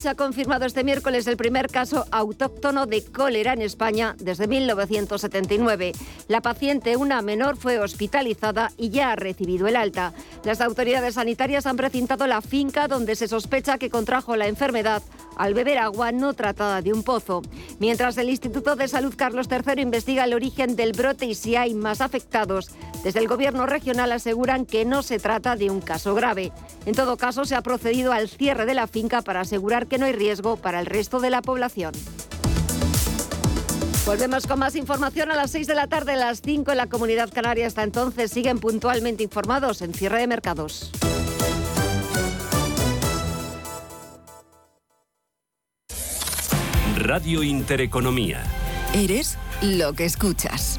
Se ha confirmado este miércoles el primer caso autóctono de cólera en España desde 1979. La paciente, una menor, fue hospitalizada y ya ha recibido el alta. Las autoridades sanitarias han precintado la finca donde se sospecha que contrajo la enfermedad al beber agua no tratada de un pozo. Mientras el Instituto de Salud Carlos III investiga el origen del brote y si hay más afectados, desde el Gobierno regional aseguran que no se trata de un caso grave. En todo caso, se ha procedido al cierre de la finca para asegurar que no hay riesgo para el resto de la población. Volvemos con más información a las 6 de la tarde, a las 5 en la comunidad canaria. Hasta entonces siguen puntualmente informados en cierre de mercados. Radio Intereconomía. Eres lo que escuchas.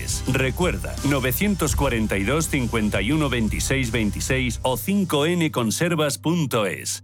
Recuerda, 942 51 26 26 o 5nconservas.es.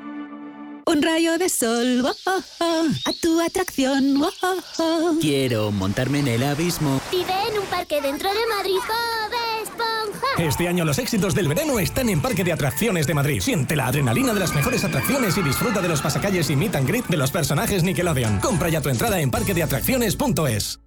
Un rayo de sol, oh, oh, oh, a tu atracción. oh, oh, oh. Quiero montarme en el abismo. Vive en un parque dentro de Madrid, Bob Esponja. Este año los éxitos del verano están en Parque de Atracciones de Madrid. Siente la adrenalina de las mejores atracciones y disfruta de los pasacalles y meet and greet de los personajes Nickelodeon. Compra ya tu entrada en parquedeatracciones.es.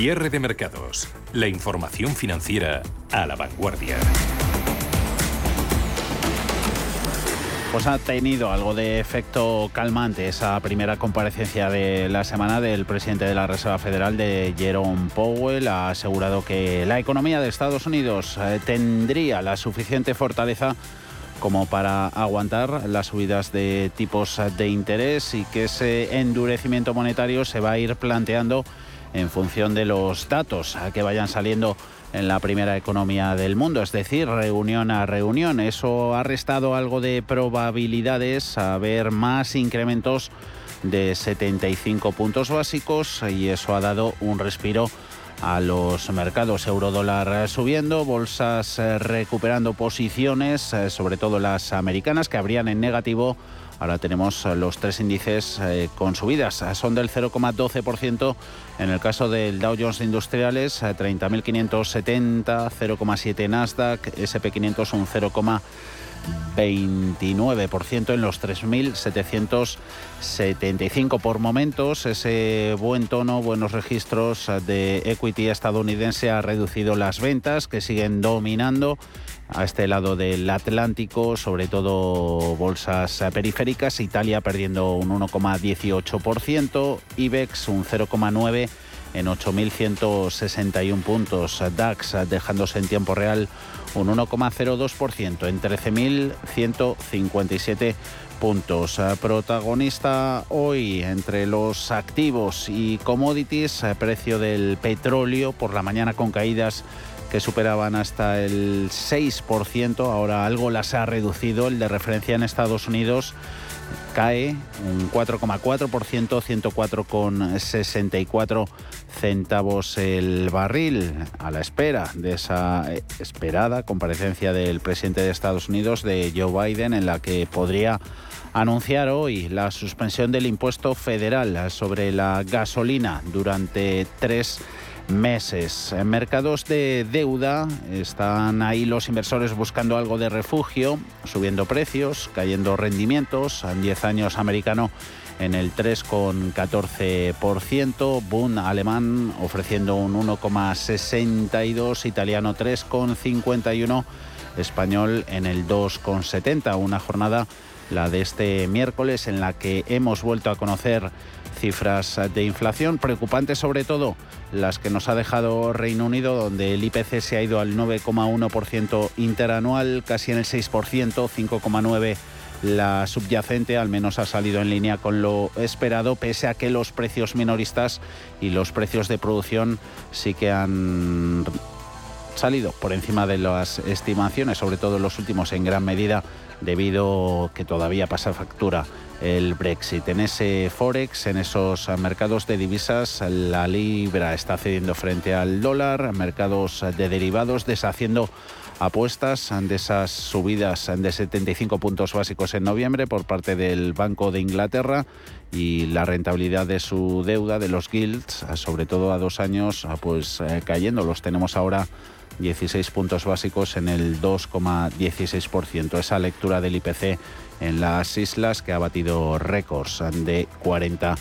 Cierre de mercados. La información financiera a la vanguardia. Pues ha tenido algo de efecto calmante esa primera comparecencia de la semana del presidente de la Reserva Federal, de Jerome Powell. Ha asegurado que la economía de Estados Unidos eh, tendría la suficiente fortaleza como para aguantar las subidas de tipos de interés y que ese endurecimiento monetario se va a ir planteando en función de los datos que vayan saliendo en la primera economía del mundo, es decir, reunión a reunión. Eso ha restado algo de probabilidades a ver más incrementos de 75 puntos básicos y eso ha dado un respiro a los mercados euro-dólar subiendo, bolsas eh, recuperando posiciones, eh, sobre todo las americanas que habrían en negativo. Ahora tenemos los tres índices eh, con subidas, son del 0,12% en el caso del Dow Jones Industriales, 30.570, 0,7 Nasdaq, SP500 un 0, 29% en los 3.775 por momentos. Ese buen tono, buenos registros de equity estadounidense ha reducido las ventas que siguen dominando a este lado del Atlántico, sobre todo bolsas periféricas, Italia perdiendo un 1,18%, IBEX un 0,9% en 8.161 puntos, DAX dejándose en tiempo real un 1,02% en 13.157 puntos. Eh, protagonista hoy entre los activos y commodities, eh, precio del petróleo por la mañana con caídas que superaban hasta el 6%, ahora algo las ha reducido, el de referencia en Estados Unidos cae un 4,4%, 104,64 centavos el barril, a la espera de esa esperada comparecencia del presidente de Estados Unidos, de Joe Biden, en la que podría anunciar hoy la suspensión del impuesto federal sobre la gasolina durante tres meses. En mercados de deuda están ahí los inversores buscando algo de refugio, subiendo precios, cayendo rendimientos. En 10 años americano en el 3,14%, Bund alemán ofreciendo un 1,62, italiano 3,51, español en el 2,70. Una jornada, la de este miércoles, en la que hemos vuelto a conocer cifras de inflación preocupantes sobre todo las que nos ha dejado Reino Unido, donde el IPC se ha ido al 9,1% interanual, casi en el 6%, 5,9% la subyacente al menos ha salido en línea con lo esperado, pese a que los precios minoristas y los precios de producción sí que han salido por encima de las estimaciones, sobre todo los últimos en gran medida debido que todavía pasa factura el Brexit. En ese Forex, en esos mercados de divisas, la libra está cediendo frente al dólar, mercados de derivados deshaciendo apuestas de esas subidas de 75 puntos básicos en noviembre por parte del Banco de Inglaterra y la rentabilidad de su deuda de los guilds, sobre todo a dos años, pues eh, cayendo. Los tenemos ahora 16 puntos básicos en el 2,16%. Esa lectura del IPC en las islas que ha batido récords de 40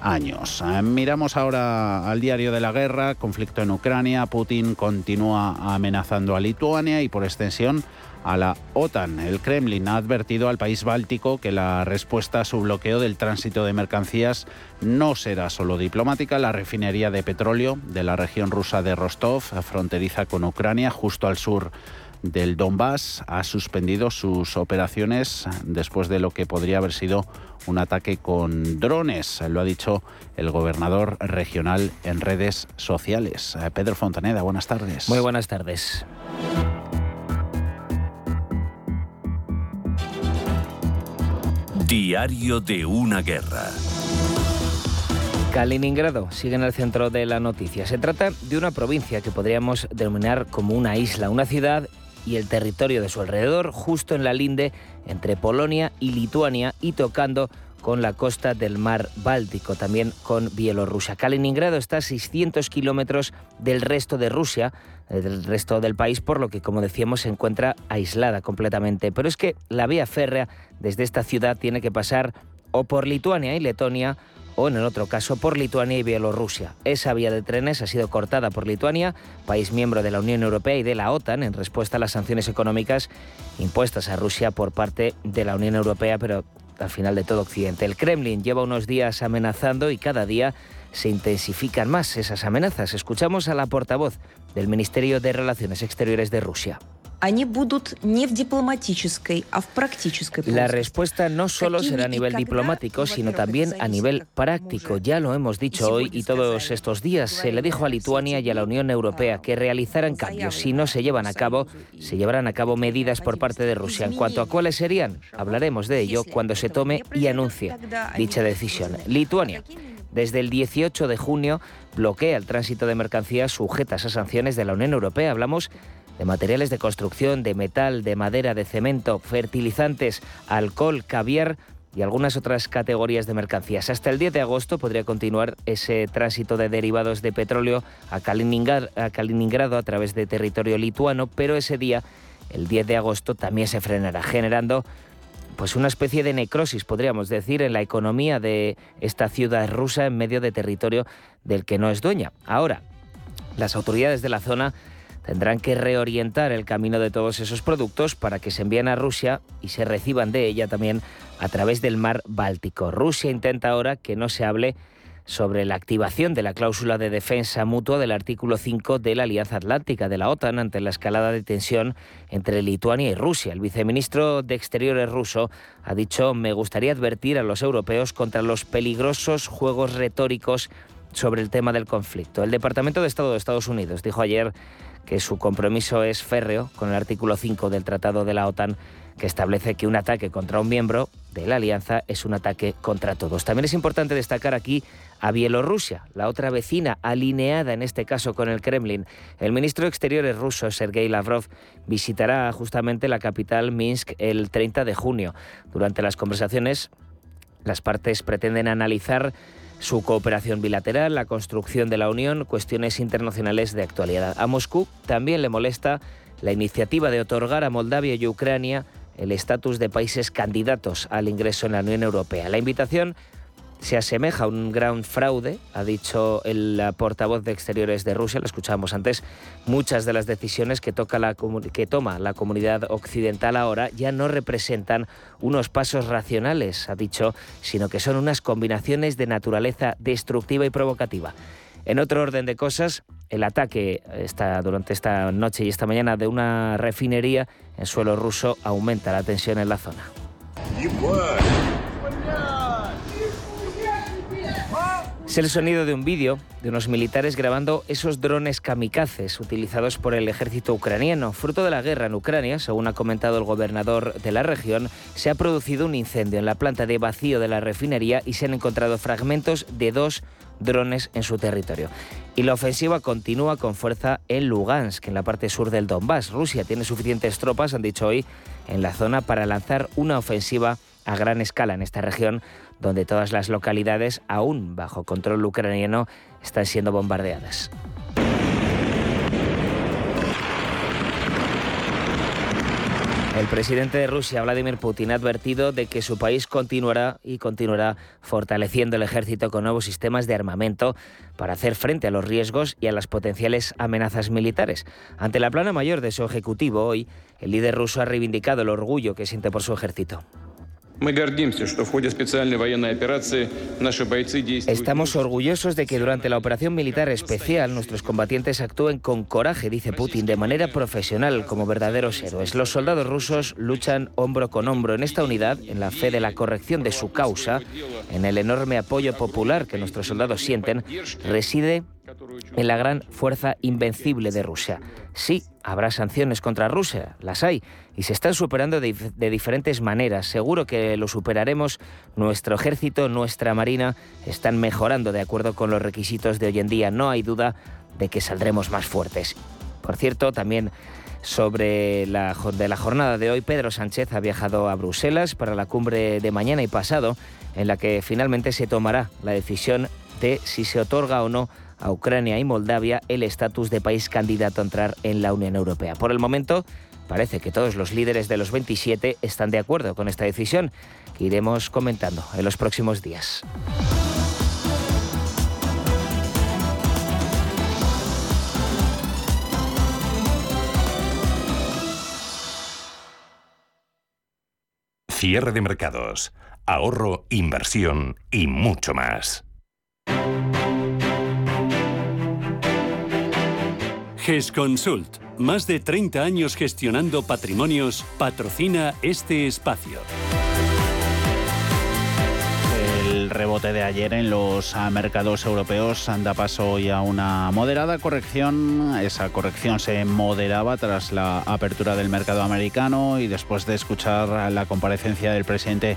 años. Miramos ahora al diario de la guerra, conflicto en Ucrania, Putin continúa amenazando a Lituania y por extensión a la OTAN. El Kremlin ha advertido al país báltico que la respuesta a su bloqueo del tránsito de mercancías no será solo diplomática. La refinería de petróleo de la región rusa de Rostov, fronteriza con Ucrania, justo al sur del Donbass ha suspendido sus operaciones después de lo que podría haber sido un ataque con drones, lo ha dicho el gobernador regional en redes sociales. Pedro Fontaneda, buenas tardes. Muy buenas tardes. Diario de una guerra. Kaliningrado sigue en el centro de la noticia. Se trata de una provincia que podríamos denominar como una isla, una ciudad y el territorio de su alrededor, justo en la linde entre Polonia y Lituania y tocando con la costa del mar Báltico, también con Bielorrusia. Kaliningrado está a 600 kilómetros del resto de Rusia, eh, del resto del país, por lo que, como decíamos, se encuentra aislada completamente. Pero es que la vía férrea desde esta ciudad tiene que pasar o por Lituania y Letonia o en el otro caso por Lituania y Bielorrusia. Esa vía de trenes ha sido cortada por Lituania, país miembro de la Unión Europea y de la OTAN, en respuesta a las sanciones económicas impuestas a Rusia por parte de la Unión Europea, pero al final de todo Occidente. El Kremlin lleva unos días amenazando y cada día se intensifican más esas amenazas. Escuchamos a la portavoz del Ministerio de Relaciones Exteriores de Rusia. La respuesta no solo será a nivel diplomático, sino también a nivel práctico. Ya lo hemos dicho hoy y todos estos días. Se le dijo a Lituania y a la Unión Europea que realizaran cambios. Si no se llevan a cabo, se llevarán a cabo medidas por parte de Rusia. En cuanto a cuáles serían, hablaremos de ello cuando se tome y anuncie dicha decisión. Lituania desde el 18 de junio bloquea el tránsito de mercancías sujetas a sanciones de la Unión Europea. Hablamos de materiales de construcción, de metal, de madera, de cemento, fertilizantes, alcohol, caviar y algunas otras categorías de mercancías. Hasta el 10 de agosto podría continuar ese tránsito de derivados de petróleo a Kaliningrado a, través de territorio lituano, pero ese día, el 10 de agosto, también se frenará, generando pues una especie de necrosis, podríamos decir, en la economía de esta ciudad rusa en medio de territorio del que no es dueña. Ahora, las autoridades de la zona tendrán que reorientar el camino de todos esos productos para que se envíen a Rusia y se reciban de ella también a través del mar Báltico. Rusia intenta ahora que no se hable sobre la activación de la cláusula de defensa mutua del artículo 5 de la Alianza Atlántica de la OTAN ante la escalada de tensión entre Lituania y Rusia. El viceministro de Exteriores ruso ha dicho, me gustaría advertir a los europeos contra los peligrosos juegos retóricos sobre el tema del conflicto. El Departamento de Estado de Estados Unidos dijo ayer que su compromiso es férreo con el artículo 5 del Tratado de la OTAN que establece que un ataque contra un miembro de la alianza es un ataque contra todos. También es importante destacar aquí a Bielorrusia, la otra vecina alineada en este caso con el Kremlin. El ministro de Exteriores ruso, Sergei Lavrov, visitará justamente la capital Minsk el 30 de junio. Durante las conversaciones, las partes pretenden analizar su cooperación bilateral, la construcción de la Unión, cuestiones internacionales de actualidad. A Moscú también le molesta la iniciativa de otorgar a Moldavia y Ucrania el estatus de países candidatos al ingreso en la Unión Europea. La invitación se asemeja a un gran fraude, ha dicho el portavoz de Exteriores de Rusia, lo escuchábamos antes, muchas de las decisiones que, toca la, que toma la comunidad occidental ahora ya no representan unos pasos racionales, ha dicho, sino que son unas combinaciones de naturaleza destructiva y provocativa. En otro orden de cosas, el ataque está durante esta noche y esta mañana de una refinería en suelo ruso aumenta la tensión en la zona. Es el sonido de un vídeo de unos militares grabando esos drones kamikazes utilizados por el ejército ucraniano. Fruto de la guerra en Ucrania, según ha comentado el gobernador de la región, se ha producido un incendio en la planta de vacío de la refinería y se han encontrado fragmentos de dos drones en su territorio. Y la ofensiva continúa con fuerza en Lugansk, en la parte sur del Donbass. Rusia tiene suficientes tropas, han dicho hoy, en la zona para lanzar una ofensiva a gran escala en esta región donde todas las localidades, aún bajo control ucraniano, están siendo bombardeadas. El presidente de Rusia, Vladimir Putin, ha advertido de que su país continuará y continuará fortaleciendo el ejército con nuevos sistemas de armamento para hacer frente a los riesgos y a las potenciales amenazas militares. Ante la plana mayor de su ejecutivo hoy, el líder ruso ha reivindicado el orgullo que siente por su ejército. Estamos orgullosos de que durante la operación militar especial nuestros combatientes actúen con coraje, dice Putin, de manera profesional, como verdaderos héroes. Los soldados rusos luchan hombro con hombro en esta unidad, en la fe de la corrección de su causa, en el enorme apoyo popular que nuestros soldados sienten, reside en la gran fuerza invencible de Rusia. Sí, habrá sanciones contra Rusia, las hay, y se están superando de, diferentes maneras. Seguro que lo superaremos. Nuestro ejército, nuestra marina están mejorando de acuerdo con los requisitos de hoy en día. No hay duda de que saldremos más fuertes. Por cierto, también sobre la, de la jornada de hoy, Pedro Sánchez ha viajado a Bruselas para la cumbre de mañana y pasado, en la que finalmente se tomará la decisión de si se otorga o no a Ucrania y Moldavia el estatus de país candidato a entrar en la Unión Europea. Por el momento, parece que todos los líderes de los 27 están de acuerdo con esta decisión, que iremos comentando en los próximos días. Cierre de mercados, ahorro, inversión y mucho más. GESConsult, más de 30 años gestionando patrimonios, patrocina este espacio. El rebote de ayer en los mercados europeos anda paso hoy a una moderada corrección. Esa corrección se moderaba tras la apertura del mercado americano y después de escuchar la comparecencia del presidente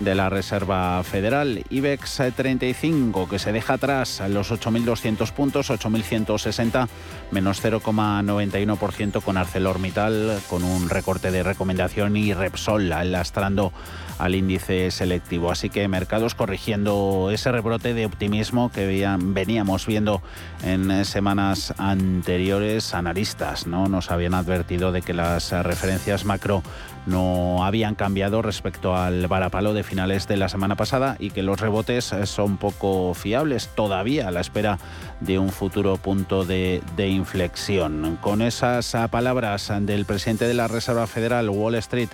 de la Reserva Federal. IBEX 35 que se deja atrás a los 8.200 puntos, 8.160 menos 0,91% con ArcelorMittal con un recorte de recomendación y Repsol lastrando al índice selectivo. Así que mercados corrigiendo ese rebrote de optimismo que veníamos viendo en semanas anteriores. Analistas ¿no? nos habían advertido de que las referencias macro no habían cambiado respecto al varapalo de finales de la semana pasada y que los rebotes son poco fiables todavía a la espera de un futuro punto de, de inflexión. Con esas palabras del presidente de la Reserva Federal, Wall Street,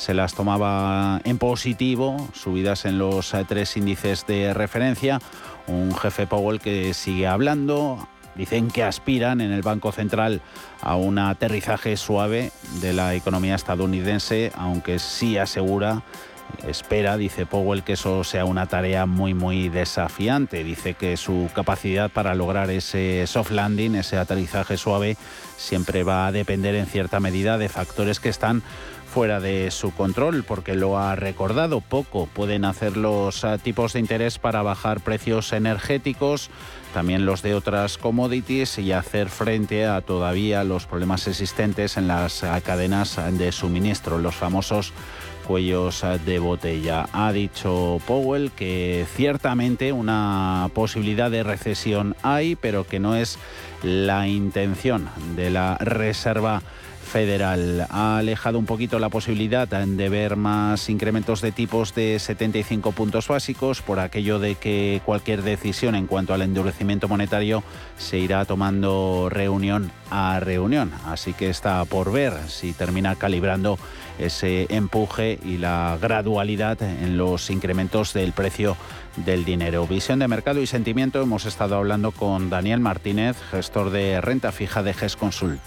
se las tomaba en positivo, subidas en los eh, tres índices de referencia. Un jefe Powell que sigue hablando. Dicen que aspiran en el Banco Central a un aterrizaje suave de la economía estadounidense, aunque sí asegura espera, dice Powell, que eso sea una tarea muy, muy desafiante. Dice que su capacidad para lograr ese soft landing, ese aterrizaje suave, siempre va a depender en cierta medida de factores que están fuera de su control, porque lo ha recordado poco. Pueden hacer los ah, tipos de interés para bajar precios energéticos, también los de otras commodities y hacer frente a todavía los problemas existentes en las ah, cadenas de suministro, los famosos cuellos ah, de botella. Ha dicho Powell que ciertamente una posibilidad de recesión hay, pero que no es la intención de la Reserva Federal. Ha alejado un poquito la posibilidad de ver más incrementos de tipos de 75 puntos básicos por aquello de que cualquier decisión en cuanto al endurecimiento monetario se irá tomando reunión a reunión. Así que está por ver si termina calibrando ese empuje y la gradualidad en los incrementos del precio del dinero. Visión de mercado y sentimiento. Hemos estado hablando con Daniel Martínez, gestor de renta fija de GES Consult.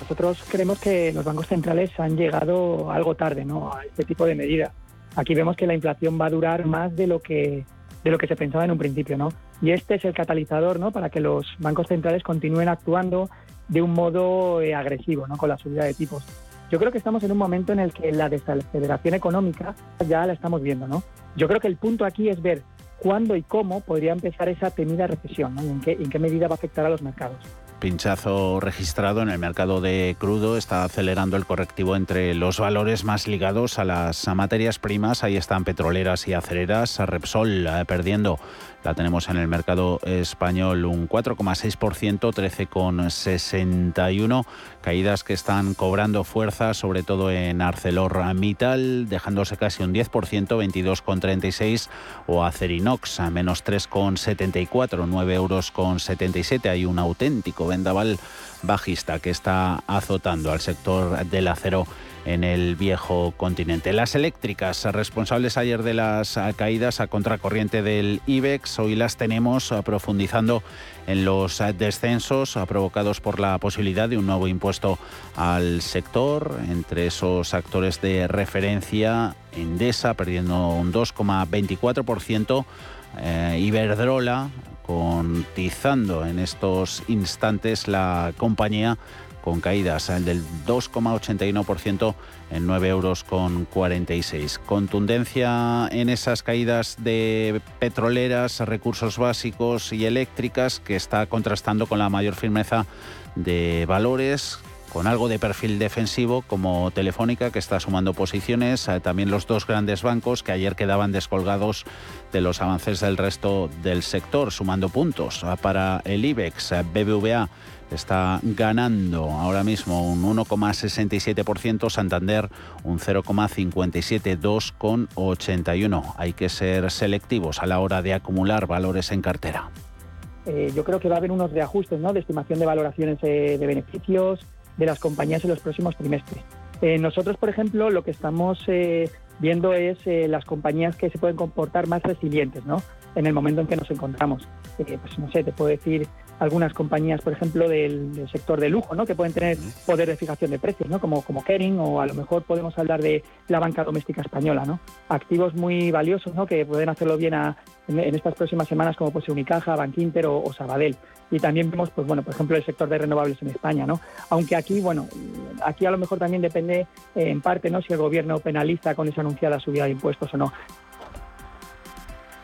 Nosotros creemos que los bancos centrales han llegado algo tarde ¿no? a este tipo de medidas. Aquí vemos que la inflación va a durar más de lo que de lo que se pensaba en un principio, ¿no? Y este es el catalizador, ¿no? Para que los bancos centrales continúen actuando de un modo eh, agresivo, ¿no? Con la subida de tipos. Yo creo que estamos en un momento en el que la desaceleración económica ya la estamos viendo, ¿no? Yo creo que el punto aquí es ver cuándo y cómo podría empezar esa temida recesión, ¿no? en qué, en qué medida va a afectar a los mercados pinchazo registrado en el mercado de crudo está acelerando el correctivo entre los valores más ligados a las materias primas. Ahí están petroleras y acereras. Repsol eh, perdiendo la tenemos en el mercado español un 4,6%, 13,61%. Caídas que están cobrando fuerza, sobre todo en ArcelorMittal, dejándose casi un 10%, 22,36%, o Acerinox, a menos 3,74, 9 euros con 77. Hay un auténtico vendaval bajista que está azotando al sector del acero en el viejo continente. Las eléctricas, responsables ayer de las caídas a contracorriente del IBEX, hoy las tenemos profundizando en los descensos provocados por la posibilidad de un nuevo impuesto al sector. Entre esos actores de referencia, Endesa perdiendo un 2,24%, eh, Iberdrola contizando en estos instantes la compañía con caídas del 2,81% en 9 euros con 46. Contundencia en esas caídas de petroleras, recursos básicos y eléctricas que está contrastando con la mayor firmeza de valores con algo de perfil defensivo como Telefónica que está sumando posiciones, eh, también los dos grandes bancos que ayer quedaban descolgados de los avances del resto del sector, sumando puntos eh, para el IBEX, eh, BBVA está ganando ahora mismo un 1,67%, Santander un 0,57, 2,81. Hay que ser selectivos a la hora de acumular valores en cartera. Yo creo que va a haber unos reajustes ¿no? de estimación de valoraciones de beneficios de las compañías en los próximos trimestres. Eh, nosotros, por ejemplo, lo que estamos eh, viendo es las compañías que se pueden comportar más resilientes ¿no? en el momento en que nos encontramos. pues no sé, te puedo decir algunas compañías, por ejemplo, del, sector de lujo, ¿no? que pueden tener poder de fijación de precios, ¿no? como, como Kering, o a lo mejor podemos hablar de la banca doméstica española. ¿no? Activos muy valiosos ¿no? que pueden hacerlo bien en, estas próximas semanas, como pues Unicaja, Bankinter o, o, Sabadell. Y también vemos, pues bueno, por ejemplo, el sector de renovables en España. ¿no? Aunque aquí, bueno, aquí a lo mejor también depende eh, en parte ¿no? si el gobierno penaliza con esa anunciada subida de impuestos o no.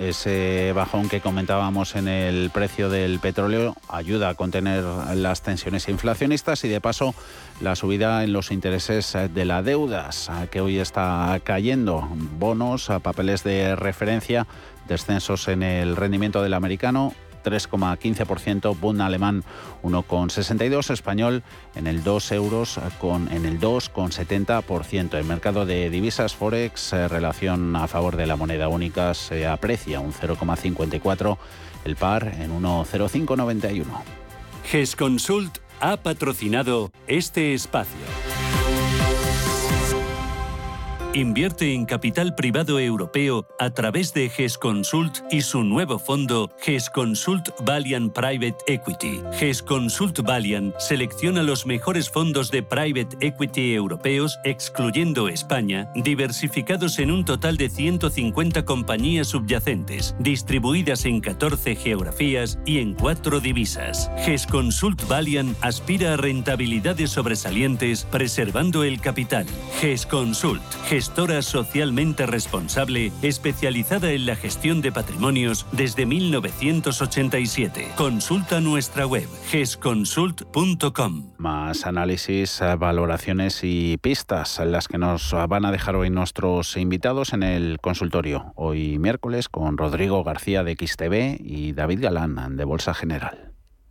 Ese bajón que comentábamos en el precio del petróleo ayuda a contener las tensiones inflacionistas y de paso la subida en los intereses de las deudas que hoy está cayendo. Bonos, papeles de referencia, descensos en el rendimiento del americano 3,15%, Bund alemán 1,62%, español en el 2 euros con, en el 2,70%. El mercado de divisas Forex, eh, relación a favor de la moneda única, se aprecia un 0,54%, el par en 1,0591. GESConsult ha patrocinado este espacio. Invierte en capital privado europeo a través de GESConsult y su nuevo fondo GESConsult Valiant Private Equity. GESConsult Valiant selecciona los mejores fondos de private equity europeos, excluyendo España, diversificados en un total de 150 compañías subyacentes, distribuidas en 14 geografías y en 4 divisas. GESConsult Valiant aspira a rentabilidades sobresalientes preservando el capital. GESConsult, gestora socialmente responsable especializada en la gestión de patrimonios desde 1987. Consulta nuestra web gesconsult.com. Más análisis, eh, valoraciones y pistas las que nos van a dejar hoy nuestros invitados en el consultorio. Hoy miércoles con Rodrigo García de XTV y David Galán de Bolsa General.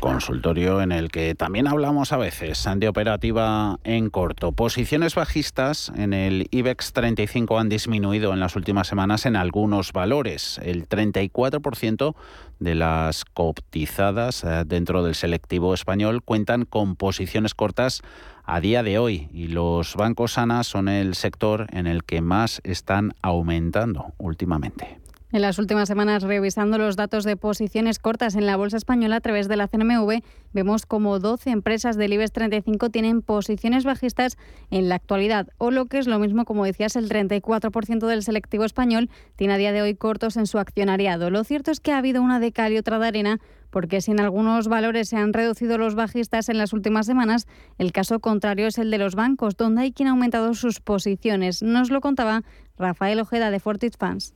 consultorio en el que también hablamos a veces de operativa en corto. Posiciones bajistas en el IBEX 35 han disminuido en las últimas semanas en algunos valores. El 34% de las cotizadas eh, dentro del selectivo español cuentan con posiciones cortas a día de hoy y los bancos sanas son el sector en el que más están aumentando últimamente. En las últimas semanas, revisando los datos de posiciones cortas en la bolsa española a través de la CNMV, vemos como 12 empresas del IBEX 35 tienen posiciones bajistas en la actualidad, o lo que es lo mismo, como decías, el 34% del selectivo español tiene a día de hoy cortos en su accionariado. Lo cierto es que ha habido una de cal y otra de arena porque si en algunos valores se han reducido los bajistas en las últimas semanas, el caso contrario es el de los bancos, donde hay quien ha aumentado sus posiciones. Nos lo contaba Rafael Ojeda de Fortis Funds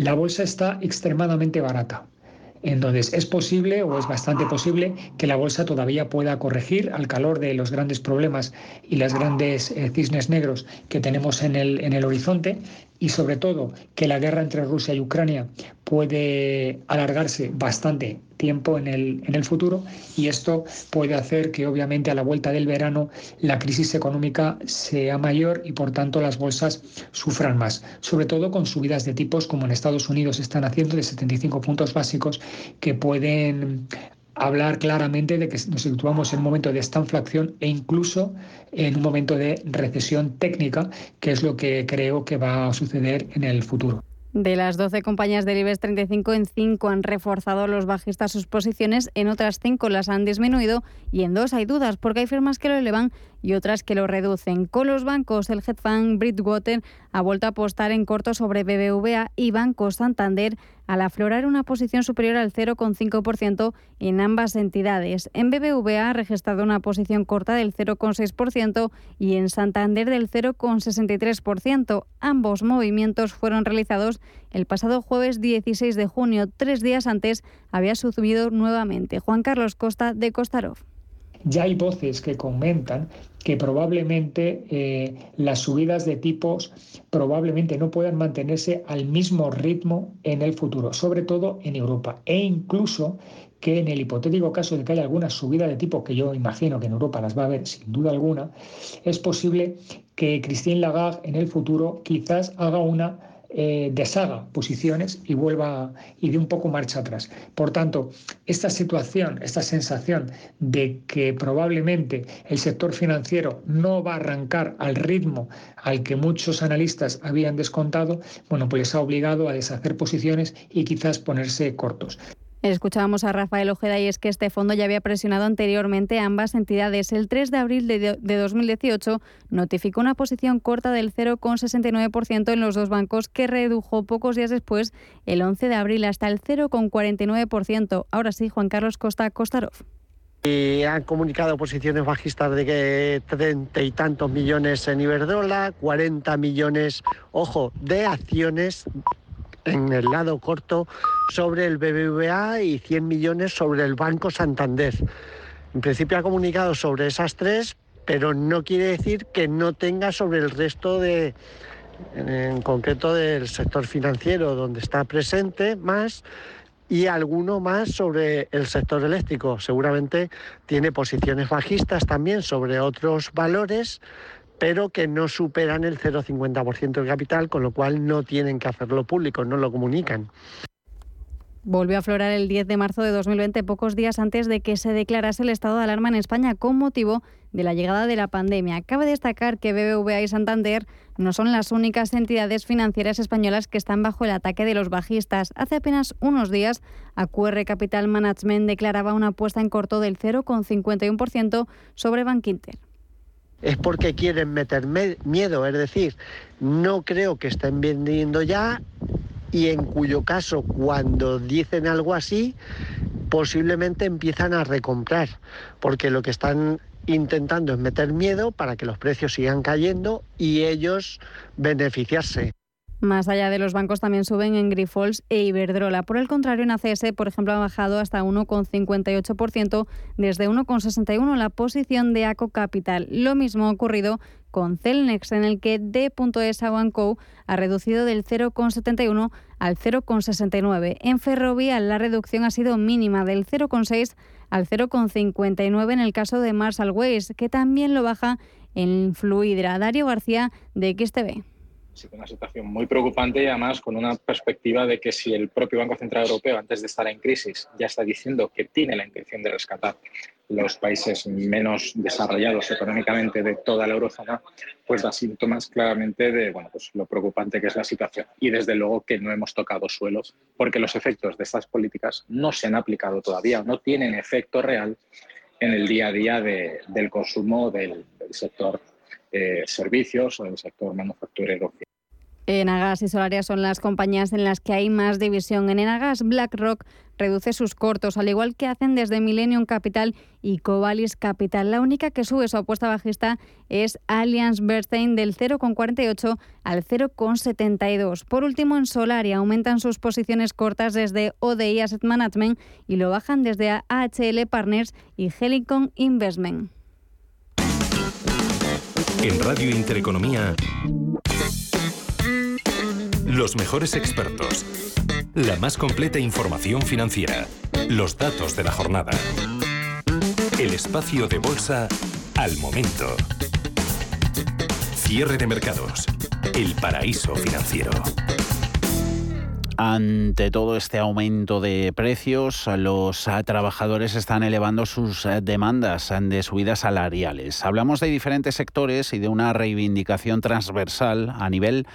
la bolsa está extremadamente barata. Entonces, es posible o es bastante posible que la bolsa todavía pueda corregir al calor de los grandes problemas y las grandes eh, cisnes negros que tenemos en el, en el horizonte y sobre todo que la guerra entre Rusia y Ucrania puede alargarse bastante tiempo en el, en el futuro y esto puede hacer que obviamente a la vuelta del verano la crisis económica sea mayor y por tanto las bolsas sufran más, sobre todo con subidas de tipos como en Estados Unidos están haciendo de 75 puntos básicos que pueden hablar claramente de que nos situamos en un momento de estanflación e incluso en un momento de recesión técnica, que es lo que creo que va a suceder en el futuro. De las 12 compañías del IBEX 35, en 5 han reforzado los bajistas sus posiciones, en otras 5 las han disminuido y en 2 hay dudas porque hay firmas que lo elevan y otras que lo reducen. Con los bancos, el hedge fund Bridgewater ha vuelto a apostar en corto sobre BBVA y Banco Santander al aflorar una posición superior al 0,5% en ambas entidades. En BBVA ha registrado una posición corta del 0,6% y en Santander del 0,63%. Ambos movimientos fueron realizados el pasado jueves 16 de junio. Tres días antes había subido nuevamente. Juan Carlos Costa de Costarov. Ya hay voces que comentan que probablemente eh, las subidas de tipos probablemente no puedan mantenerse al mismo ritmo en el futuro, sobre todo en Europa, e incluso que en el hipotético caso de que haya alguna subida de tipo, que yo imagino que en Europa las va a haber sin duda alguna, es posible que Christine Lagarde en el futuro quizás haga una eh, deshaga posiciones y vuelva y dé un poco marcha atrás. Por tanto, esta situación, esta sensación de que probablemente el sector financiero no va a arrancar al ritmo al que muchos analistas habían descontado, bueno, pues les ha obligado a deshacer posiciones y quizás ponerse cortos. Escuchábamos a Rafael Ojeda y es que este fondo ya había presionado anteriormente a ambas entidades. El 3 de abril de, 2018 notificó una posición corta del 0,69% en los dos bancos que redujo pocos días después, el 11 de abril, hasta el 0,49%. Ahora sí, Juan Carlos Costa Costarov. Han comunicado posiciones bajistas de treinta y tantos millones en Iberdrola, 40 millones, ojo, de acciones en el lado corto sobre el BBVA y 100 millones sobre el Banco Santander. En principio ha comunicado sobre esas tres, pero no quiere decir que no tenga sobre el resto de, en concreto del sector financiero donde está presente más y alguno más sobre el sector eléctrico. Seguramente tiene posiciones bajistas también sobre otros valores, pero que no superan el 0,50% del capital, con lo cual no tienen que hacerlo público, no lo comunican. Volvió a aflorar el 10 de marzo de 2020, pocos días antes de que se declarase el estado de alarma en España con motivo de la llegada de la pandemia. Cabe destacar que BBVA y Santander no son las únicas entidades financieras españolas que están bajo el ataque de los bajistas. Hace apenas unos días, AQR Capital Management declaraba una apuesta en corto del 0,51% sobre Bankinter es porque quieren meter miedo, es decir, no creo que estén vendiendo ya y en cuyo caso cuando dicen algo así, posiblemente empiezan a recomprar, porque lo que están intentando es meter miedo para que los precios sigan cayendo y ellos beneficiarse. Más allá de los bancos también suben en Grifols e Iberdrola. Por el contrario, en ACS, por ejemplo, ha bajado hasta 1,58% desde 1,61% la posición de ACO Capital. Lo mismo ha ocurrido con Celnex, en el que D.S. Co ha reducido del 0,71 al 0,69. En Ferrovial la reducción ha sido mínima del 0,6 al 0,59 en el caso de Marshall Ways, que también lo baja en Fluidra. Dario García de XTV una situación muy preocupante y además con una perspectiva de que si el propio Banco Central Europeo, antes de estar en crisis, ya está diciendo que tiene la intención de rescatar los países menos desarrollados económicamente de toda la eurozona, pues da síntomas claramente de bueno, pues lo preocupante que es la situación. Y desde luego que no hemos tocado suelos porque los efectos de estas políticas no se han aplicado todavía, no tienen efecto real en el día a día del consumo del, sector eh, servicios o del sector manufacturero. Enagas y Solaria son las compañías en las que hay más división. En Enagas, BlackRock reduce sus cortos, al igual que hacen desde Millennium Capital y Covalis Capital. La única que sube su apuesta bajista es Allianz Bernstein del 0,48 al 0,72. Por último, en Solaria aumentan sus posiciones cortas desde ODI Asset Management y lo bajan desde AHL Partners y Helicon Investment. En Radio Intereconomía. Los mejores expertos. La más completa información financiera. Los datos de la jornada. El espacio de bolsa al momento. Cierre de mercados. El paraíso financiero. Ante todo este aumento de precios, los trabajadores están elevando sus demandas de subidas salariales. Hablamos de diferentes sectores y de una reivindicación transversal a nivel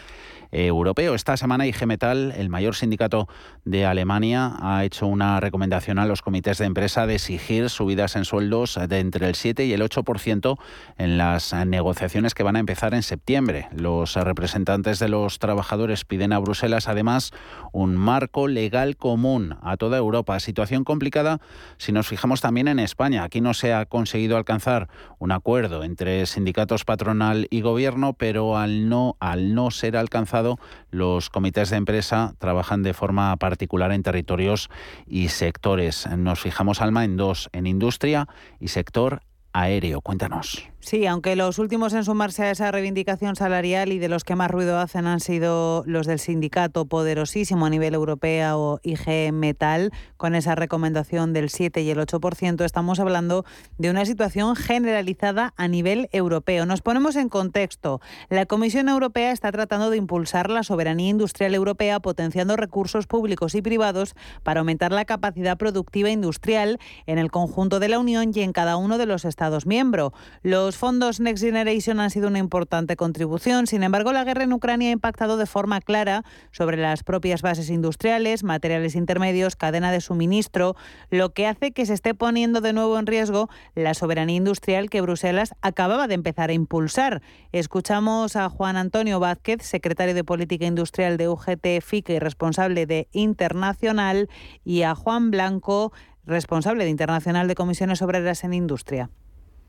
europeo. Esta semana IG Metal, el mayor sindicato de Alemania, ha hecho una recomendación a los comités de empresa de exigir subidas en sueldos de entre el 7 y el 8% en las negociaciones que van a empezar en septiembre. Los representantes de los trabajadores piden a Bruselas además un marco legal común a toda Europa. Situación complicada si nos fijamos también en España. Aquí no se ha conseguido alcanzar un acuerdo entre sindicatos patronal y gobierno, pero al no, al no ser alcanzado los comités de empresa trabajan de forma particular en territorios y sectores. Nos fijamos, Alma, en dos, en industria y sector aéreo. Cuéntanos. Sí, aunque los últimos en sumarse a esa reivindicación salarial y de los que más ruido hacen han sido los del sindicato poderosísimo a nivel europeo IG Metal, con esa recomendación del 7 y el 8%, estamos hablando de una situación generalizada a nivel europeo. Nos ponemos en contexto. La Comisión Europea está tratando de impulsar la soberanía industrial europea, potenciando recursos públicos y privados para aumentar la capacidad productiva industrial en el conjunto de la Unión y en cada uno de los Estados miembros. Los Los fondos Next Generation han sido una importante contribución. Sin embargo, la guerra en Ucrania ha impactado de forma clara sobre las propias bases industriales, materiales intermedios, cadena de suministro, lo que hace que se esté poniendo de nuevo en riesgo la soberanía industrial que Bruselas acababa de empezar a impulsar. Escuchamos a Juan Antonio Vázquez, secretario de Política Industrial de UGT FIC y responsable de Internacional, y a Juan Blanco, responsable de Internacional de Comisiones Obreras en Industria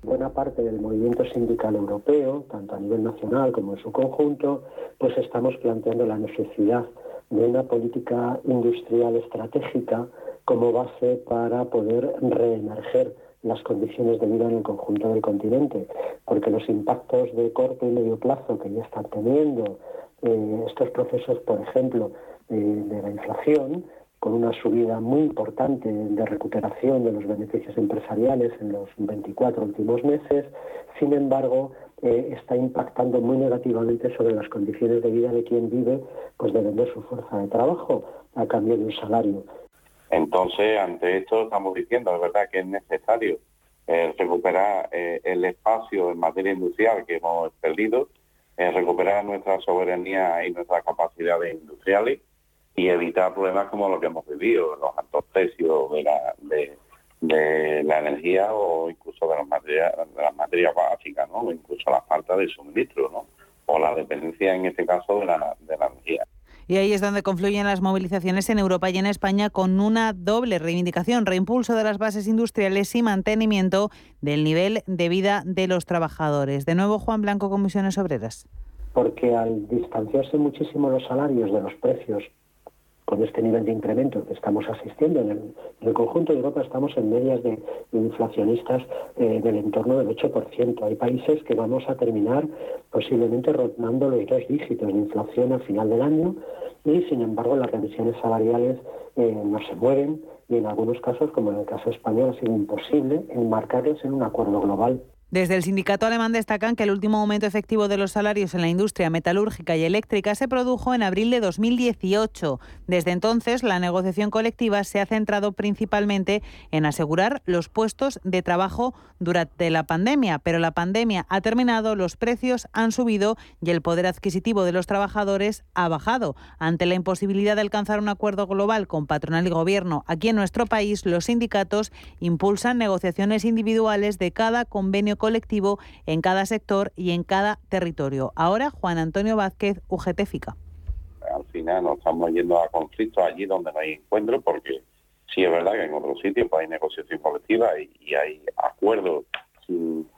buena parte del movimiento sindical europeo, tanto a nivel nacional como en su conjunto, pues estamos planteando la necesidad de una política industrial estratégica como base para poder reemerger las condiciones de vida en el conjunto del continente, porque los impactos de corto y medio plazo que ya están teniendo eh, estos procesos, por ejemplo, de la inflación, con una subida muy importante de recuperación de los beneficios empresariales en los 24 últimos meses. Sin embargo, eh, está impactando muy negativamente sobre las condiciones de vida de quien vive, pues de vender su fuerza de trabajo a cambio de un salario. Entonces, ante esto estamos diciendo, es verdad que es necesario eh, recuperar eh, el espacio en materia industrial que hemos perdido, recuperar nuestra soberanía y nuestras capacidades industriales y evitar problemas como los que hemos vivido, los altos precios de la, de, la energía o incluso de, las materias, de las materias básicas, ¿no? o incluso la falta de suministro, ¿no? o la dependencia en este caso de la, de la energía. Y ahí es donde confluyen las movilizaciones en Europa y en España con una doble reivindicación, reimpulso de las bases industriales y mantenimiento del nivel de vida de los trabajadores. De nuevo, Juan Blanco, Comisiones Obreras. Porque al distanciarse muchísimo los salarios de los precios con este nivel de incremento que estamos asistiendo. En el, conjunto de Europa estamos en medias de inflacionistas eh, del entorno del 8%. Hay países que vamos a terminar posiblemente rotando los dos dígitos de inflación al final del año y, sin embargo, las revisiones salariales eh, no se mueven y en algunos casos, como en el caso español, ha sido imposible enmarcarles en un acuerdo global. Desde el sindicato alemán destacan que el último aumento efectivo de los salarios en la industria metalúrgica y eléctrica se produjo en abril de 2018. Desde entonces, la negociación colectiva se ha centrado principalmente en asegurar los puestos de trabajo durante la pandemia, pero la pandemia ha terminado, los precios han subido y el poder adquisitivo de los trabajadores ha bajado. Ante la imposibilidad de alcanzar un acuerdo global con patronal y gobierno aquí en nuestro país, los sindicatos impulsan negociaciones individuales de cada convenio colectivo en cada sector y en cada territorio. Ahora, Juan Antonio Vázquez, UGT FICA. Al final nos estamos yendo a conflictos allí donde no hay encuentro, porque sí es verdad que en otros sitios pues, hay negociación colectiva y, hay acuerdos sin,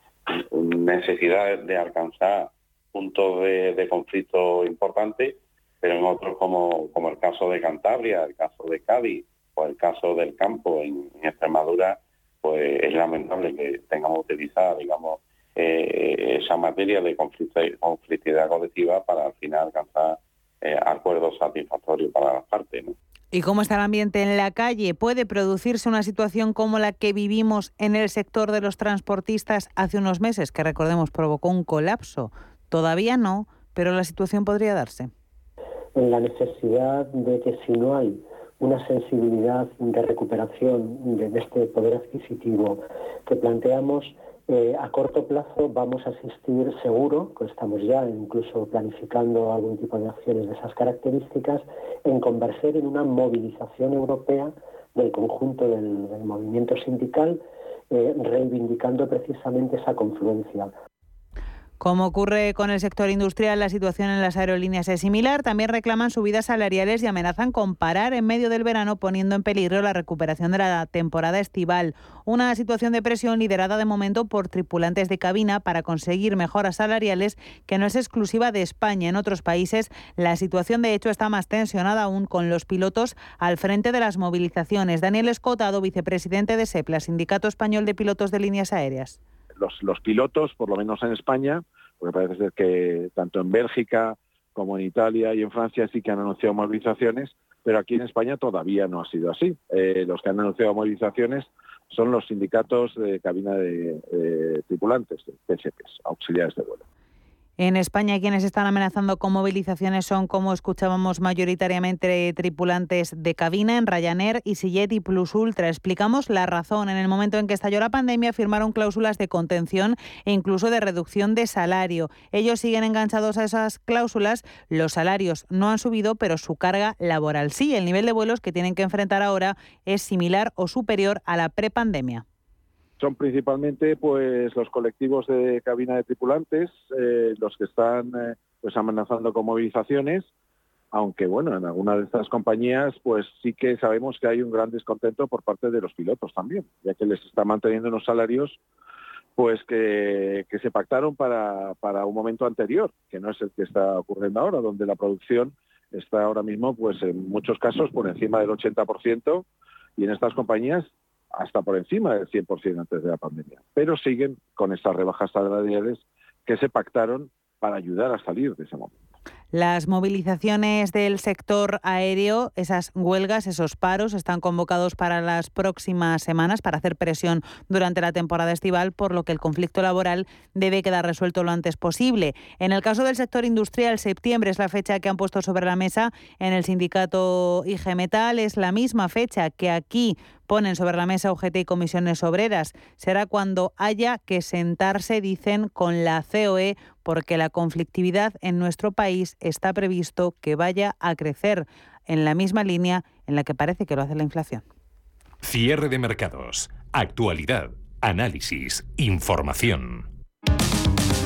necesidad de alcanzar puntos de, conflicto importantes, pero en otros como, como el caso de Cantabria, el caso de Cádiz o el caso del campo en Extremadura, pues es lamentable que tengamos utilizada, digamos, eh, esa materia de conflictividad colectiva para al final alcanzar eh, acuerdos satisfactorios para las partes. ¿Y cómo está el ambiente en la calle? ¿Puede producirse una situación como la que vivimos en el sector de los transportistas hace unos meses, que recordemos provocó un colapso? Todavía no, pero la situación podría darse. En la necesidad de que si no hay una sensibilidad de recuperación de este poder adquisitivo que planteamos, eh, a corto plazo vamos a asistir seguro, que estamos ya incluso planificando algún tipo de acciones de esas características, en converger en una movilización europea del conjunto del, movimiento sindical, eh, reivindicando precisamente esa confluencia. Como ocurre con el sector industrial, la situación en las aerolíneas es similar. También reclaman subidas salariales y amenazan con parar en medio del verano, poniendo en peligro la recuperación de la temporada estival. Una situación de presión liderada de momento por tripulantes de cabina para conseguir mejoras salariales que no es exclusiva de España. En otros países, la situación de hecho está más tensionada aún con los pilotos al frente de las movilizaciones. Daniel Escotado, vicepresidente de SEPLA, Sindicato Español de Pilotos de Líneas Aéreas los, pilotos, por lo menos en España, porque parece ser que tanto en Bélgica como en Italia y en Francia sí que han anunciado movilizaciones, pero aquí en España todavía no ha sido así. Eh, los que han anunciado movilizaciones son los sindicatos de cabina de, tripulantes, PSPs, auxiliares de vuelo. En España, quienes están amenazando con movilizaciones son, como escuchábamos, mayoritariamente tripulantes de cabina en Ryanair, EasyJet y Plus Ultra. Explicamos la razón. En el momento en que estalló la pandemia, firmaron cláusulas de contención e incluso de reducción de salario. Ellos siguen enganchados a esas cláusulas. Los salarios no han subido, pero su carga laboral sí. El nivel de vuelos que tienen que enfrentar ahora es similar o superior a la prepandemia son principalmente pues los colectivos de cabina de tripulantes eh, los que están eh, pues amenazando con movilizaciones aunque bueno en algunas de estas compañías pues sí que sabemos que hay un gran descontento por parte de los pilotos también ya que les está manteniendo unos salarios pues que, que se pactaron para, para un momento anterior que no es el que está ocurriendo ahora donde la producción está ahora mismo pues en muchos casos por encima del 80% y en estas compañías hasta por encima del 100% antes de la pandemia, pero siguen con estas rebajas salariales que se pactaron para ayudar a salir de ese momento. Las movilizaciones del sector aéreo, esas huelgas, esos paros, están convocados para las próximas semanas para hacer presión durante la temporada estival, por lo que el conflicto laboral debe quedar resuelto lo antes posible. En el caso del sector industrial, septiembre es la fecha que han puesto sobre la mesa en el sindicato IG Metal, es la misma fecha que aquí ponen sobre la mesa UGT y comisiones obreras. Será cuando haya que sentarse, dicen, con la COE, porque la conflictividad en nuestro país está previsto que vaya a crecer en la misma línea en la que parece que lo hace la inflación. Cierre de mercados, actualidad, análisis, información.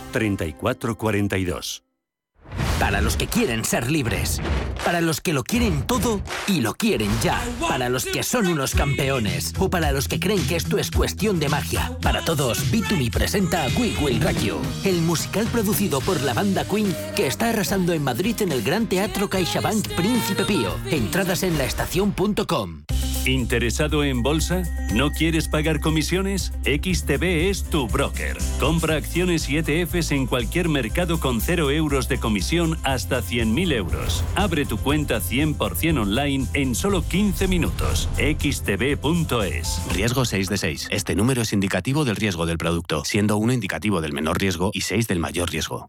3442. Para los que quieren ser libres. Para los que lo quieren todo y lo quieren ya. Para los que son unos campeones. O para los que creen que esto es cuestión de magia. Para todos, B2Me presenta We Will Rock You, el musical producido por la banda Queen que está arrasando en Madrid en el Gran Teatro CaixaBank Príncipe Pío. Entradas en laestacion.com. ¿Interesado en bolsa? ¿No quieres pagar comisiones? XTB es tu broker. Compra acciones y ETFs en cualquier mercado con 0 euros de comisión hasta 100.000 euros. Abre tu cuenta 100% online en solo 15 minutos. xtb.es. Riesgo 6 de 6. Este número es indicativo del riesgo del producto, siendo 1 indicativo del menor riesgo y 6 del mayor riesgo.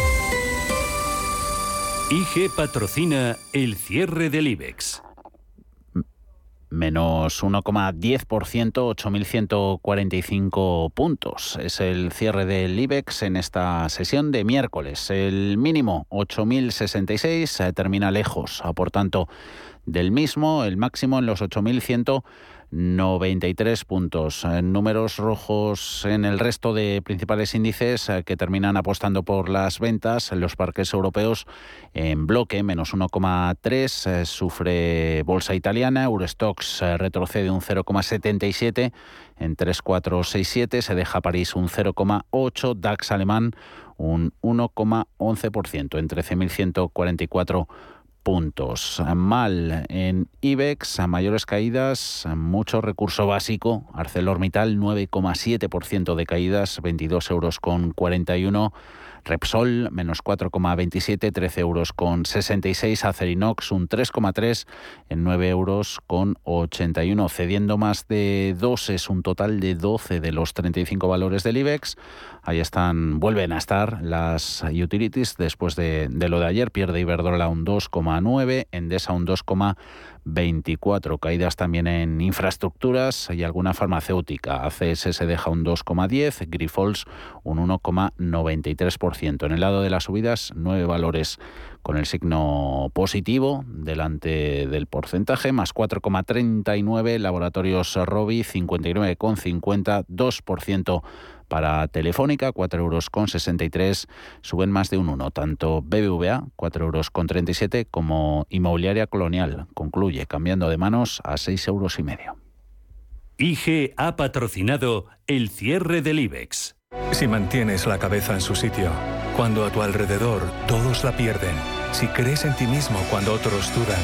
IG patrocina el cierre del IBEX. Menos 1,10%, 8.145 puntos. Es el cierre del IBEX en esta sesión de miércoles. El mínimo, 8.066, termina lejos, por tanto, del mismo. El máximo en los 8.100. 93 puntos. Números rojos en el resto de principales índices eh, que terminan apostando por las ventas. Los parques europeos en bloque, menos 1,3. Eh, sufre bolsa italiana. Eurostox eh, retrocede un 0,77 en 3,467. Se deja París un 0,8. DAX alemán un 1,11% en 13.144 puntos. Mal en IBEX, a mayores caídas, mucho recurso básico. ArcelorMittal 9,7% de caídas, 22 euros con 41. Repsol, menos 4,27, 13 euros con 66. Acerinox, un 3,3 en 9 euros con 81. Cediendo más de 2 es un total de 12 de los 35 valores del IBEX. Ahí están, vuelven a estar las utilities después de, de lo de ayer. Pierde Iberdrola un 2,9, Endesa un 2,24. Caídas también en infraestructuras y alguna farmacéutica. ACS se deja un 2,10, Grifols un 1,93%. En el lado de las subidas, nueve valores con el signo positivo delante del porcentaje, más 4,39, Laboratorios Robi 59,50, 2% para Telefónica, 4 euros con 63, suben más de un 1. Tanto BBVA, 4 euros con 37, como Inmobiliaria Colonial, concluye cambiando de manos a 6 euros y medio. IG ha patrocinado el cierre del IBEX. Si mantienes la cabeza en su sitio, cuando a tu alrededor todos la pierden, si crees en ti mismo cuando otros dudan,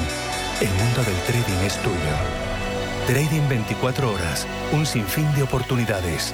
el mundo del trading es tuyo. Trading 24 horas, un sinfín de oportunidades.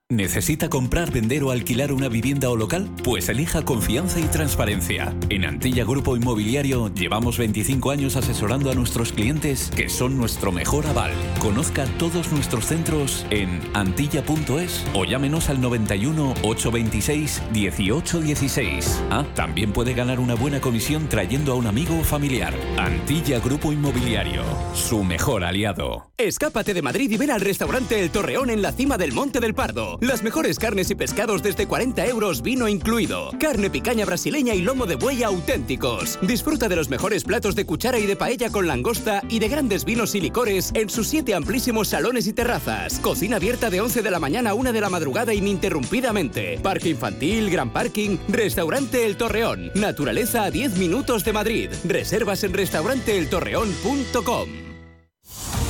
¿Necesita comprar, vender o alquilar una vivienda o local? Pues elija confianza y transparencia. En Antilla Grupo Inmobiliario llevamos 25 años asesorando a nuestros clientes que son nuestro mejor aval. Conozca todos nuestros centros en antilla.es o llámenos al 91 826 1816. Ah, también puede ganar una buena comisión trayendo a un amigo o familiar. Antilla Grupo Inmobiliario, su mejor aliado. Escápate de Madrid y ven al restaurante El Torreón en la cima del Monte del Pardo. Las mejores carnes y pescados desde 40 euros, vino incluido. Carne picaña brasileña y lomo de buey auténticos. Disfruta de los mejores platos de cuchara y de paella con langosta y de grandes vinos y licores en sus siete amplísimos salones y terrazas. Cocina abierta de 11 de la mañana a 1 de la madrugada ininterrumpidamente. Parque infantil, gran parking, restaurante El Torreón. Naturaleza a 10 minutos de Madrid. Reservas en restauranteeltorreón.com.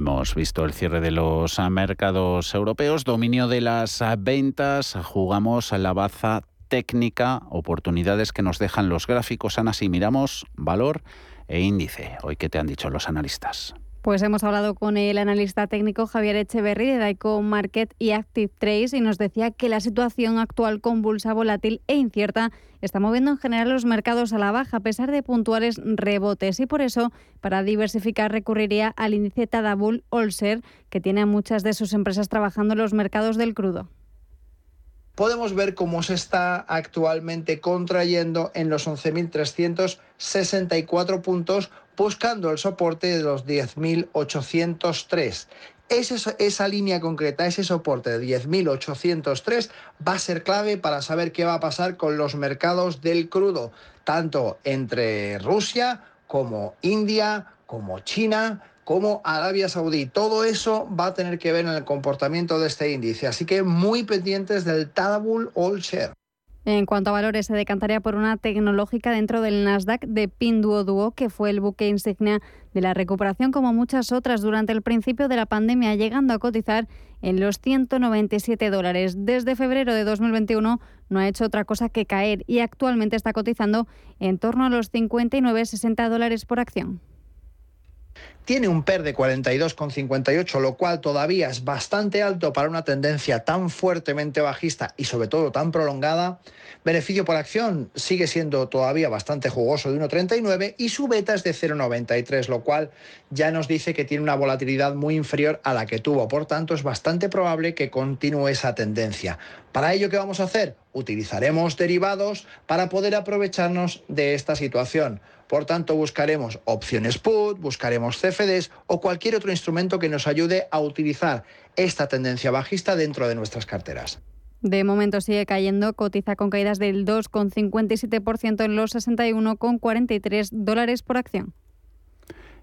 Hemos visto el cierre de los mercados europeos, dominio de las ventas, jugamos a la baza técnica, oportunidades que nos dejan los gráficos. Ana, si miramos valor e índice. Hoy, ¿qué te han dicho los analistas? Pues hemos hablado con el analista técnico Javier Echeverry de Daico Market y Active Trace y nos decía que la situación actual con bolsa volátil e incierta está moviendo en general los mercados a la baja a pesar de puntuales rebotes. Y por eso para diversificar recurriría al índice Tadabul Olser que tiene a muchas de sus empresas trabajando en los mercados del crudo. Podemos ver cómo se está actualmente contrayendo en los 11.364 puntos, buscando el soporte de los 10.803. esa línea concreta, ese soporte de 10.803 va a ser clave para saber qué va a pasar con los mercados del crudo, tanto entre Rusia como India, como China, como Arabia Saudí. Todo eso va a tener que ver en el comportamiento de este índice, así que muy pendientes del Tadabul All Share. En cuanto a valores, se decantaría por una tecnológica dentro del Nasdaq de Pinduoduo, que fue el buque insignia de la recuperación, como muchas otras durante el principio de la pandemia, llegando a cotizar en los 197 dólares. Desde febrero de 2021 no ha hecho otra cosa que caer y actualmente está cotizando en torno a los 59,60 dólares por acción tiene un PER de 42,58, lo cual todavía es bastante alto para una tendencia tan fuertemente bajista y sobre todo tan prolongada. Beneficio por acción sigue siendo todavía bastante jugoso de 1,39 y su beta es de 0,93, lo cual ya nos dice que tiene una volatilidad muy inferior a la que tuvo. Por tanto, es bastante probable que continúe esa tendencia. Para ello, ¿qué vamos a hacer? Utilizaremos derivados para poder aprovecharnos de esta situación. Por tanto, buscaremos opciones put, buscaremos CFDs o cualquier otro instrumento que nos ayude a utilizar esta tendencia bajista dentro de nuestras carteras. De momento sigue cayendo, cotiza con caídas del 2,57% en los 61,43 dólares por acción.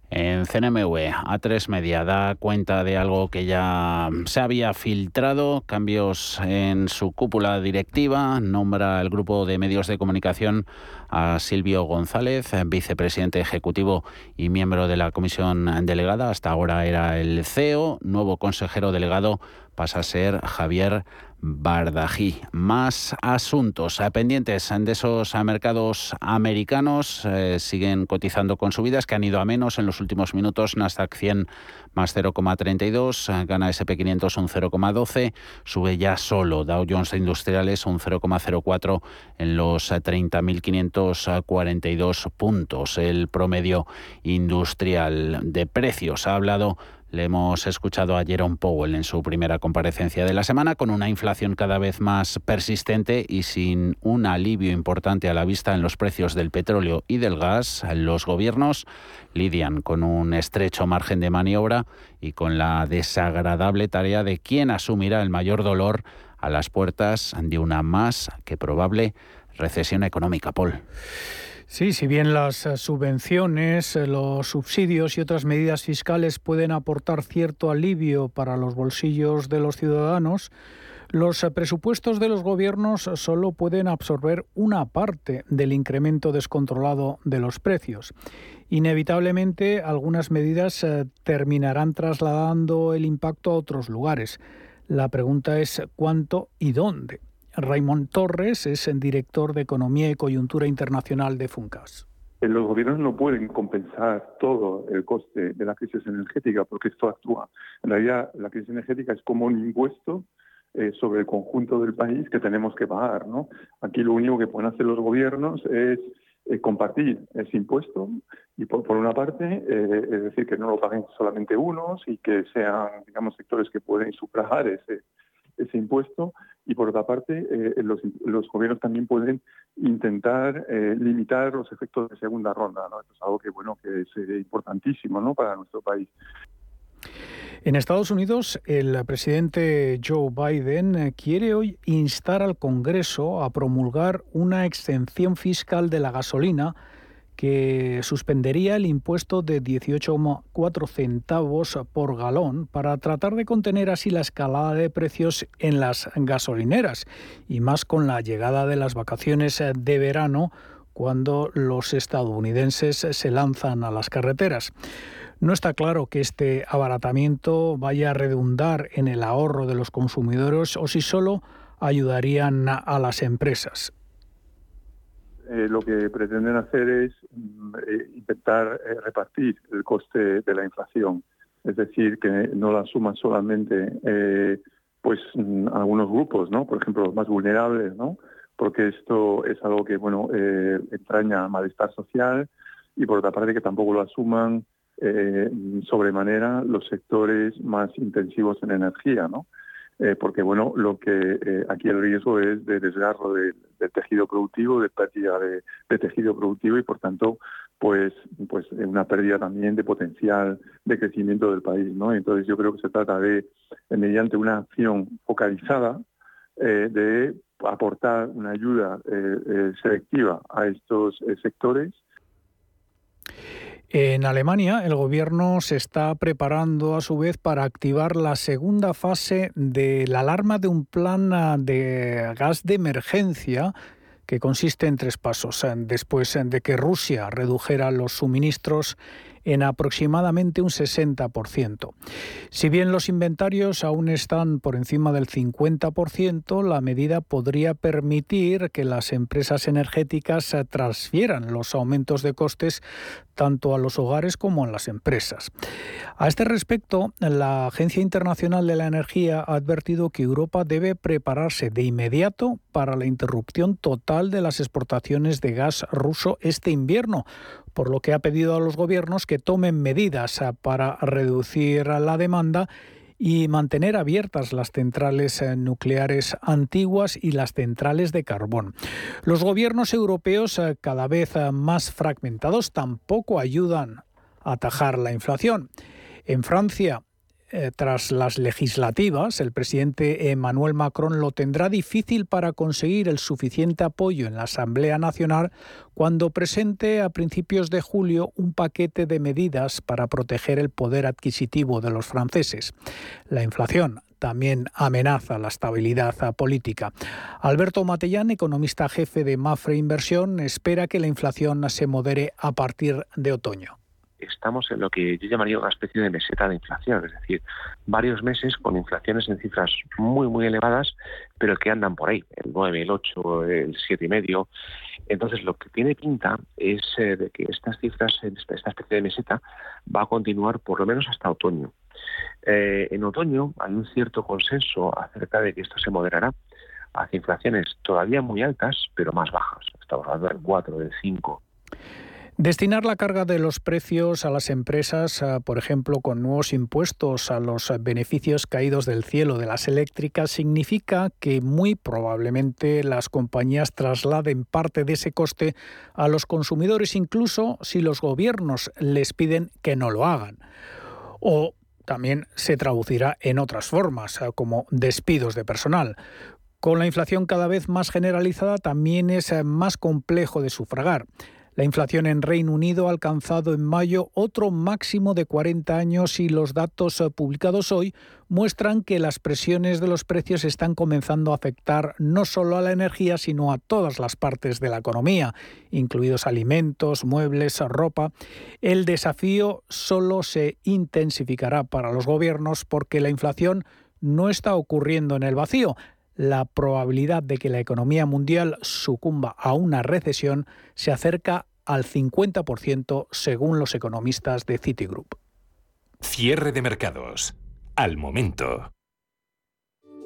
En CNMV, A3 Media da cuenta de algo que ya se había filtrado, cambios en su cúpula directiva, nombra el grupo de medios de comunicación a Silvio González, vicepresidente ejecutivo y miembro de la comisión delegada, hasta ahora era el CEO, nuevo consejero delegado pasa a ser Javier Bardají. Más asuntos pendientes de esos mercados americanos. Eh, siguen cotizando con subidas que han ido a menos en los últimos minutos. Nasdaq 100 más 0,32, gana SP500 un 0,12, sube ya solo Dow Jones Industriales un 0,04 en los 30.542 puntos. El promedio industrial de precios ha hablado le hemos escuchado a Jerome Powell en su primera comparecencia de la semana con una inflación cada vez más persistente y sin un alivio importante a la vista en los precios del petróleo y del gas. Los gobiernos lidian con un estrecho margen de maniobra y con la desagradable tarea de quién asumirá el mayor dolor a las puertas de una más que probable recesión económica, Paul. Sí, si bien las eh, subvenciones, eh, los subsidios y otras medidas fiscales pueden aportar cierto alivio para los bolsillos de los ciudadanos, los eh, presupuestos de los gobiernos solo pueden absorber una parte del incremento descontrolado de los precios. Inevitablemente, algunas medidas terminarán trasladando el impacto a otros lugares. La pregunta es cuánto y dónde. Raymond Torres es el director de Economía y Coyuntura Internacional de Funcas. Eh, los gobiernos no pueden compensar todo el coste de la crisis energética porque esto actúa. En realidad, la crisis energética es como un impuesto eh, sobre el conjunto del país que tenemos que pagar. ¿no? Aquí lo único que pueden hacer los gobiernos es eh, compartir ese impuesto y por, una parte, es decir, que no lo paguen solamente unos y que sean, digamos, sectores que pueden sufragar ese, ese impuesto y por otra parte eh, los, los, gobiernos también pueden intentar eh, limitar los efectos de segunda ronda. ¿no? Esto es algo que, bueno, que es eh, importantísimo ¿no? para nuestro país. En Estados Unidos, el presidente Joe Biden quiere hoy instar al Congreso a promulgar una exención fiscal de la gasolina que suspendería el impuesto de 18,4 centavos por galón para tratar de contener así la escalada de precios en las gasolineras y más con la llegada de las vacaciones de verano cuando los estadounidenses se lanzan a las carreteras. No está claro que este abaratamiento vaya a redundar en el ahorro de los consumidores o si solo ayudarían a las empresas eh, lo que pretenden hacer es mm, eh, intentar eh, repartir el coste de la inflación, es decir, que no la suman solamente pues mm, algunos grupos, ¿no? Por ejemplo, los más vulnerables, ¿no? Porque esto es algo que, bueno, entraña malestar social y por otra parte que tampoco lo asuman sobremanera los sectores más intensivos en energía, ¿no? Eh, porque bueno, lo que eh, aquí el riesgo es de desgarro del tejido productivo, de pérdida de, tejido productivo y por tanto, pues, pues una pérdida también de potencial de crecimiento del país. Entonces yo creo que se trata de, mediante una acción focalizada, eh, de aportar una ayuda selectiva a estos sectores en Alemania, el gobierno se está preparando a su vez para activar la segunda fase de la alarma de un plan ah, de gas de emergencia que consiste en tres pasos. Después de que Rusia redujera los suministros en aproximadamente un 60%. Si bien los inventarios aún están por encima del 50%, la medida podría permitir que las empresas energéticas transfieran los aumentos de costes tanto a los hogares como a las empresas. A este respecto, la Agencia Internacional de la Energía ha advertido que Europa debe prepararse de inmediato para la interrupción total de las exportaciones de gas ruso este invierno, por lo que ha pedido a los gobiernos que tomen medidas ah, para reducir la demanda y mantener abiertas las centrales eh, nucleares antiguas y las centrales de carbón. Los gobiernos europeos, eh, cada vez eh, más fragmentados, tampoco ayudan a atajar la inflación. En Francia, eh, tras las legislativas, el presidente Emmanuel Macron lo tendrá difícil para conseguir el suficiente apoyo en la Asamblea Nacional cuando presente a principios de julio un paquete de medidas para proteger el poder adquisitivo de los franceses. La inflación también amenaza la estabilidad política. Alberto Matellán, economista jefe de Mafre Inversión, espera que la inflación se modere a partir de otoño estamos en lo que yo llamaría una especie de meseta de inflación, es decir, varios meses con inflaciones en cifras muy, muy elevadas, pero que andan por ahí, el 9, el 8, el 7,5. Entonces, lo que tiene pinta es eh, de que estas cifras, esta especie de meseta, va a continuar por lo menos hasta otoño. Eh, en otoño hay un cierto consenso acerca de que esto se moderará hacia inflaciones todavía muy altas, pero más bajas. Estamos hablando del 4, del 5. Destinar la carga de los precios a las empresas, por ejemplo, con nuevos impuestos a los beneficios caídos del cielo de las eléctricas, significa que muy probablemente las compañías trasladen parte de ese coste a los consumidores, incluso si los gobiernos les piden que no lo hagan. O también se traducirá en otras formas, como despidos de personal. Con la inflación cada vez más generalizada, también es más complejo de sufragar. La inflación en Reino Unido ha alcanzado en mayo otro máximo de 40 años y los datos eh, publicados hoy muestran que las presiones de los precios están comenzando a afectar no solo a la energía, sino a todas las partes de la economía, incluidos alimentos, muebles, ropa. El desafío solo se intensificará para los gobiernos porque la inflación no está ocurriendo en el vacío la probabilidad de que la economía mundial sucumba a una recesión se acerca al 50% según los economistas de Citigroup. Cierre de mercados. Al momento.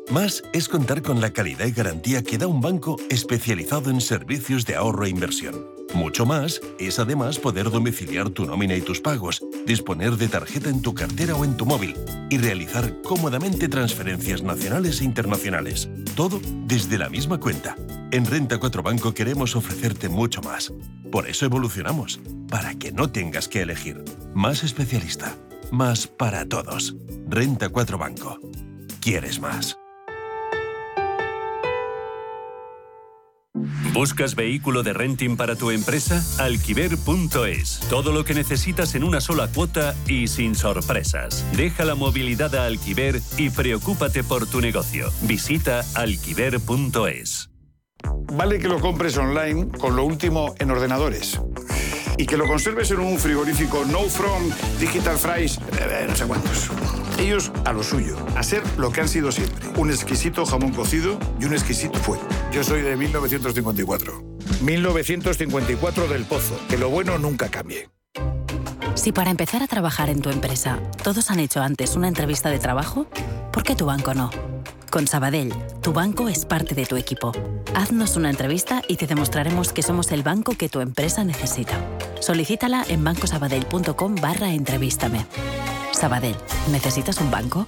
Más es contar con la calidad y garantía que da un banco especializado en servicios de ahorro e inversión. Mucho más es además poder domiciliar tu nómina y tus pagos, disponer de tarjeta en tu cartera o en tu móvil y realizar cómodamente transferencias nacionales e internacionales. Todo desde la misma cuenta. En Renta 4 Banco queremos ofrecerte mucho más. Por eso evolucionamos, para que no tengas que elegir. Más especialista, más para todos. Renta 4 Banco. ¿Quieres más? ¿Buscas vehículo de renting para tu empresa? Alquiver.es. Todo lo que necesitas en una sola cuota y sin sorpresas. Deja la movilidad a Alquiver y preocúpate por tu negocio. Visita alquiver.es. Vale que lo compres online con lo último en ordenadores y que lo conserves en un frigorífico No From Digital Fries, eh, no sé cuántos. Ellos a lo suyo, a ser lo que han sido siempre, un exquisito jamón cocido y un exquisito fue. Yo soy de 1954. 1954 del Pozo. Que lo bueno nunca cambie. Si para empezar a trabajar en tu empresa todos han hecho antes una entrevista de trabajo, ¿por qué tu banco no? Con Sabadell, tu banco es parte de tu equipo. Haznos una entrevista y te demostraremos que somos el banco que tu empresa necesita. Solicítala en bancosabadell.com barra entrevístame. Sabadell, ¿necesitas un banco?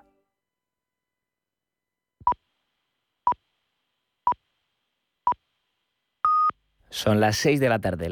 Son las 6 de la tarde,